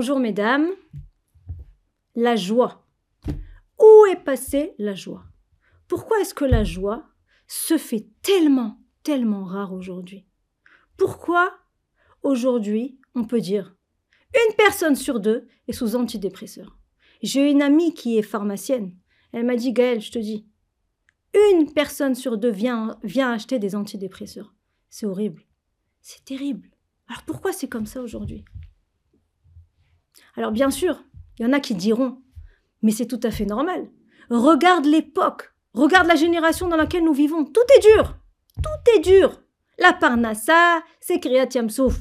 Bonjour mesdames. La joie. Où est passée la joie? Pourquoi est-ce que la joie se fait tellement, tellement rare aujourd'hui? Pourquoi aujourd'hui on peut dire une personne sur deux est sous antidépresseur? J'ai une amie qui est pharmacienne. Elle m'a dit Gaëlle, je te dis, une personne sur deux vient, vient acheter des antidépresseurs. C'est horrible. C'est terrible. Alors pourquoi c'est comme ça aujourd'hui? Alors bien sûr, il y en a qui diront, mais c'est tout à fait normal. Regarde l'époque, regarde la génération dans laquelle nous vivons. Tout est dur. Tout est dur. La parnassa, c'est Kriyat Souf.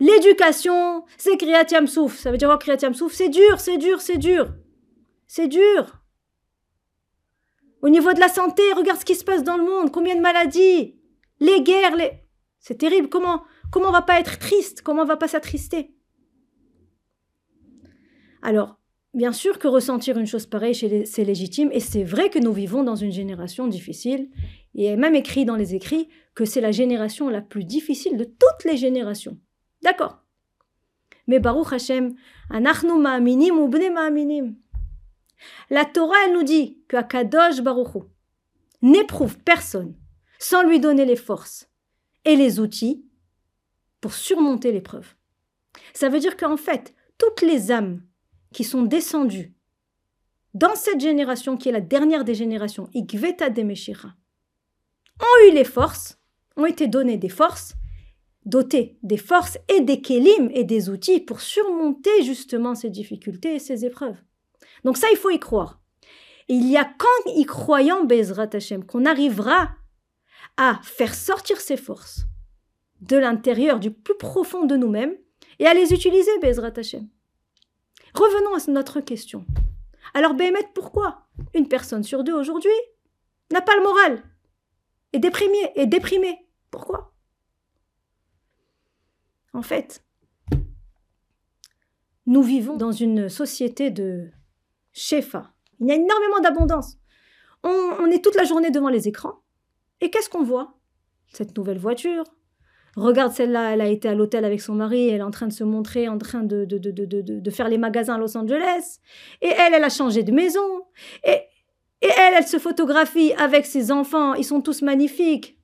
L'éducation, c'est Kriyat Souf. Ça veut dire quoi Kriyat Souf? C'est dur, c'est dur, c'est dur. C'est dur. Au niveau de la santé, regarde ce qui se passe dans le monde, combien de maladies, les guerres, les... C'est terrible. Comment, comment on va pas être triste? Comment on va pas s'attrister? Alors, bien sûr que ressentir une chose pareille, c'est légitime, et c'est vrai que nous vivons dans une génération difficile. Il est même écrit dans les écrits que c'est la génération la plus difficile de toutes les générations. D'accord. Mais Baruch Hashem, anachnu ma'aminim ou bne ma'aminim. La Torah, elle nous dit que Akadosh Baruch n'éprouve personne sans lui donner les forces et les outils pour surmonter l'épreuve. Ça veut dire qu'en fait, toutes les âmes qui sont descendues dans cette génération qui est la dernière des générations, Igveta Demeshira, ont eu les forces, ont été données des forces, dotées des forces et des kélim et des outils pour surmonter justement ces difficultés et ces épreuves. Donc ça, il faut y croire. il y a qu'en y croyant, Bezrat Hashem, qu'on arrivera à faire sortir ces forces de l'intérieur, du plus profond de nous-mêmes, et à les utiliser, Bezrat Hashem. Revenons à notre question. Alors, Béhémet, pourquoi une personne sur deux aujourd'hui n'a pas le moral? Est déprimée, est déprimée Pourquoi? En fait, nous vivons dans une société de Shefa. Il y a énormément d'abondance. On, est toute la journée devant les écrans. Et qu'est-ce qu'on voit? Cette nouvelle voiture. Regarde celle-là, elle a été à l'hôtel avec son mari, elle est en train de se montrer, en train de, de, de, de, faire les magasins à Los Angeles. Et elle, elle a changé de maison. Et, et elle, elle se photographie avec ses enfants, ils sont tous magnifiques.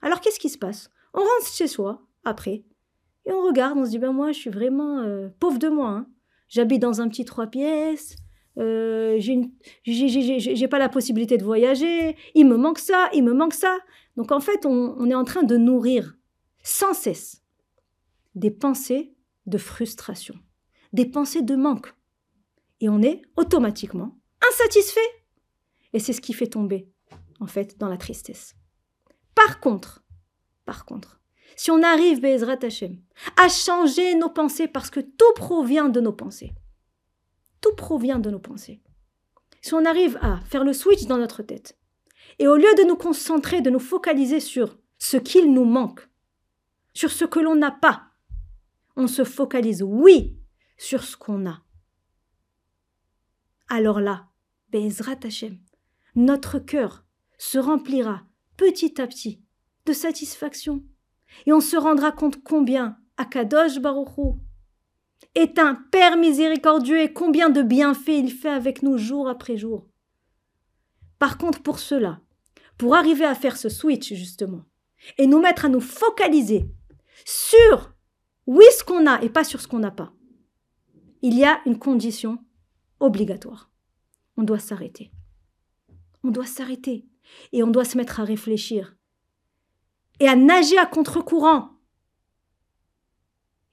Alors qu'est-ce qui se passe? On rentre chez soi, après, et on regarde, on se dit, ben moi, je suis vraiment euh, pauvre de moi. Hein. J'habite dans un petit trois pièces, euh, j'ai pas la possibilité de voyager, il me manque ça, il me manque ça. Donc en fait, on, on est en train de nourrir sans cesse des pensées de frustration, des pensées de manque. Et on est automatiquement insatisfait. Et c'est ce qui fait tomber, en fait, dans la tristesse. Par contre, par contre, si on arrive, Bezrat Hashem, à changer nos pensées parce que tout provient de nos pensées, tout provient de nos pensées. Si on arrive à faire le switch dans notre tête, et au lieu de nous concentrer, de nous focaliser sur ce qu'il nous manque, sur ce que l'on n'a pas, on se focalise, oui, sur ce qu'on a. Alors là, Bezrat Hashem, notre cœur se remplira petit à petit de satisfaction, et on se rendra compte combien Akadosh Baruchou est un Père miséricordieux et combien de bienfaits il fait avec nous jour après jour. Par contre, pour cela, pour arriver à faire ce switch justement, et nous mettre à nous focaliser sur oui ce qu'on a et pas sur ce qu'on n'a pas, il y a une condition obligatoire. On doit s'arrêter. On doit s'arrêter et on doit se mettre à réfléchir et à nager à contre-courant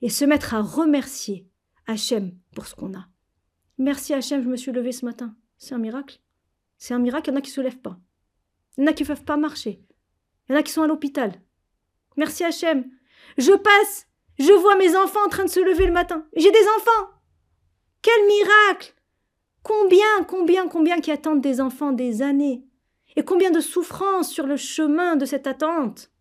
et se mettre à remercier Hachem pour ce qu'on a. Merci Hachem, je me suis levée ce matin. C'est un miracle. C'est un miracle, il y en a qui ne se lèvent pas. Il y en a qui ne peuvent pas marcher. Il y en a qui sont à l'hôpital. Merci Hachem. Je passe, je vois mes enfants en train de se lever le matin. J'ai des enfants. Quel miracle Combien, combien, combien qui attendent des enfants des années Et combien de souffrances sur le chemin de cette attente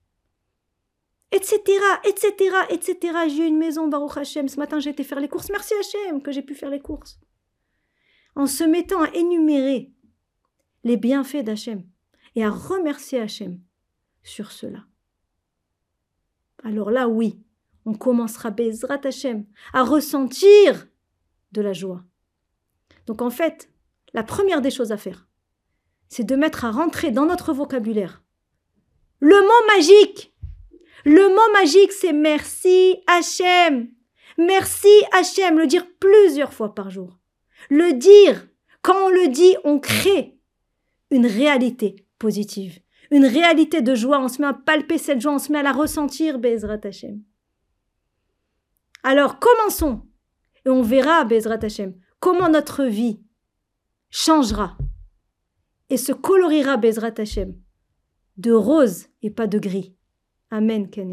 etc., etc., etc. J'ai une maison, Baruch Hashem. Ce matin, j'ai été faire les courses. Merci Hashem que j'ai pu faire les courses. En se mettant à énumérer les bienfaits d'Hachem et à remercier Hachem sur cela. Alors là, oui, on commencera Bezrat Hashem à ressentir de la joie. Donc en fait, la première des choses à faire, c'est de mettre à rentrer dans notre vocabulaire le mot magique. Le mot magique, c'est merci Hachem. Merci Hachem, le dire plusieurs fois par jour. Le dire, quand on le dit, on crée une réalité positive, une réalité de joie. On se met à palper cette joie, on se met à la ressentir, Bezrat Hachem. Alors commençons et on verra, Bezrat Hachem, comment notre vie changera et se colorira, Bezrat Hachem, de rose et pas de gris. Amen, Ken